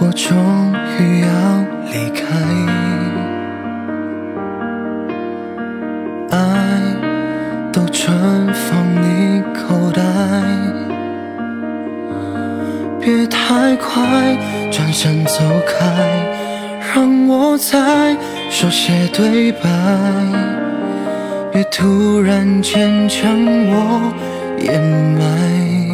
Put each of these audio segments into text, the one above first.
我终于要离开，爱都存放你口袋，别太快转身走开，让我再说些对白，别突然间将我掩埋。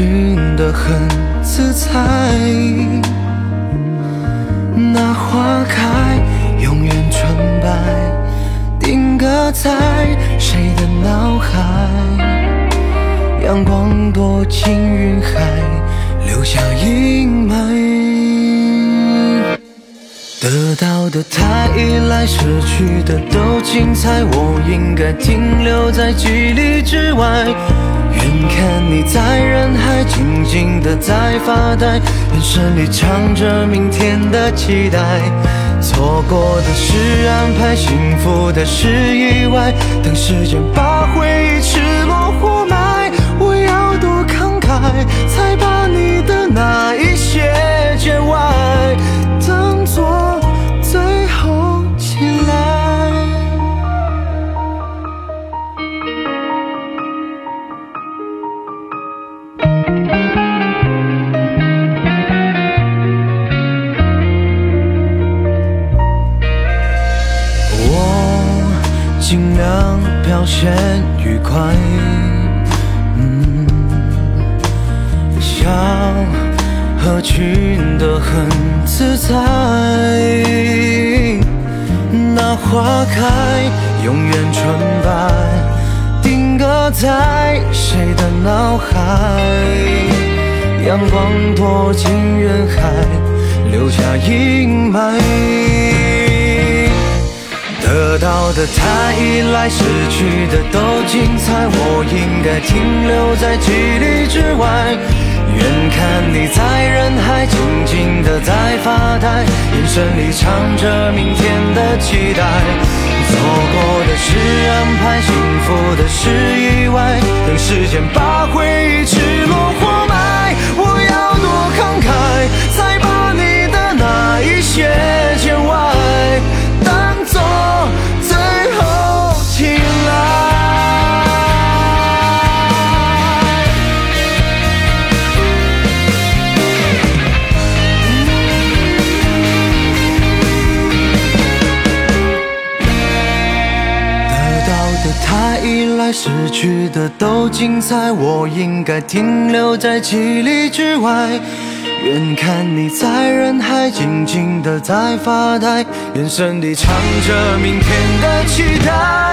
真的很自在，那花开永远纯白，定格在谁的脑海？阳光躲进云海，的太依赖，失去的都精彩，我应该停留在几里之外。远看你在人海静静的在发呆，眼神里藏着明天的期待。错过的是安排，幸福的是意外。等时间把回忆赤裸活埋，我要多慷慨，才把你的那一先愉快，嗯，笑合群的很自在。那花开永远纯白，定格在谁的脑海？阳光躲进人海，留下阴霾。得到的太依赖，失去的都精彩。我应该停留在几里之外，远看你在人海静静的在发呆，眼神里藏着明天的期待。错过的是安排，幸福的是意外。等时间把回忆吃失去的都精彩，我应该停留在几里之外。远看你在人海静静的在发呆，眼神里藏着明天的期待。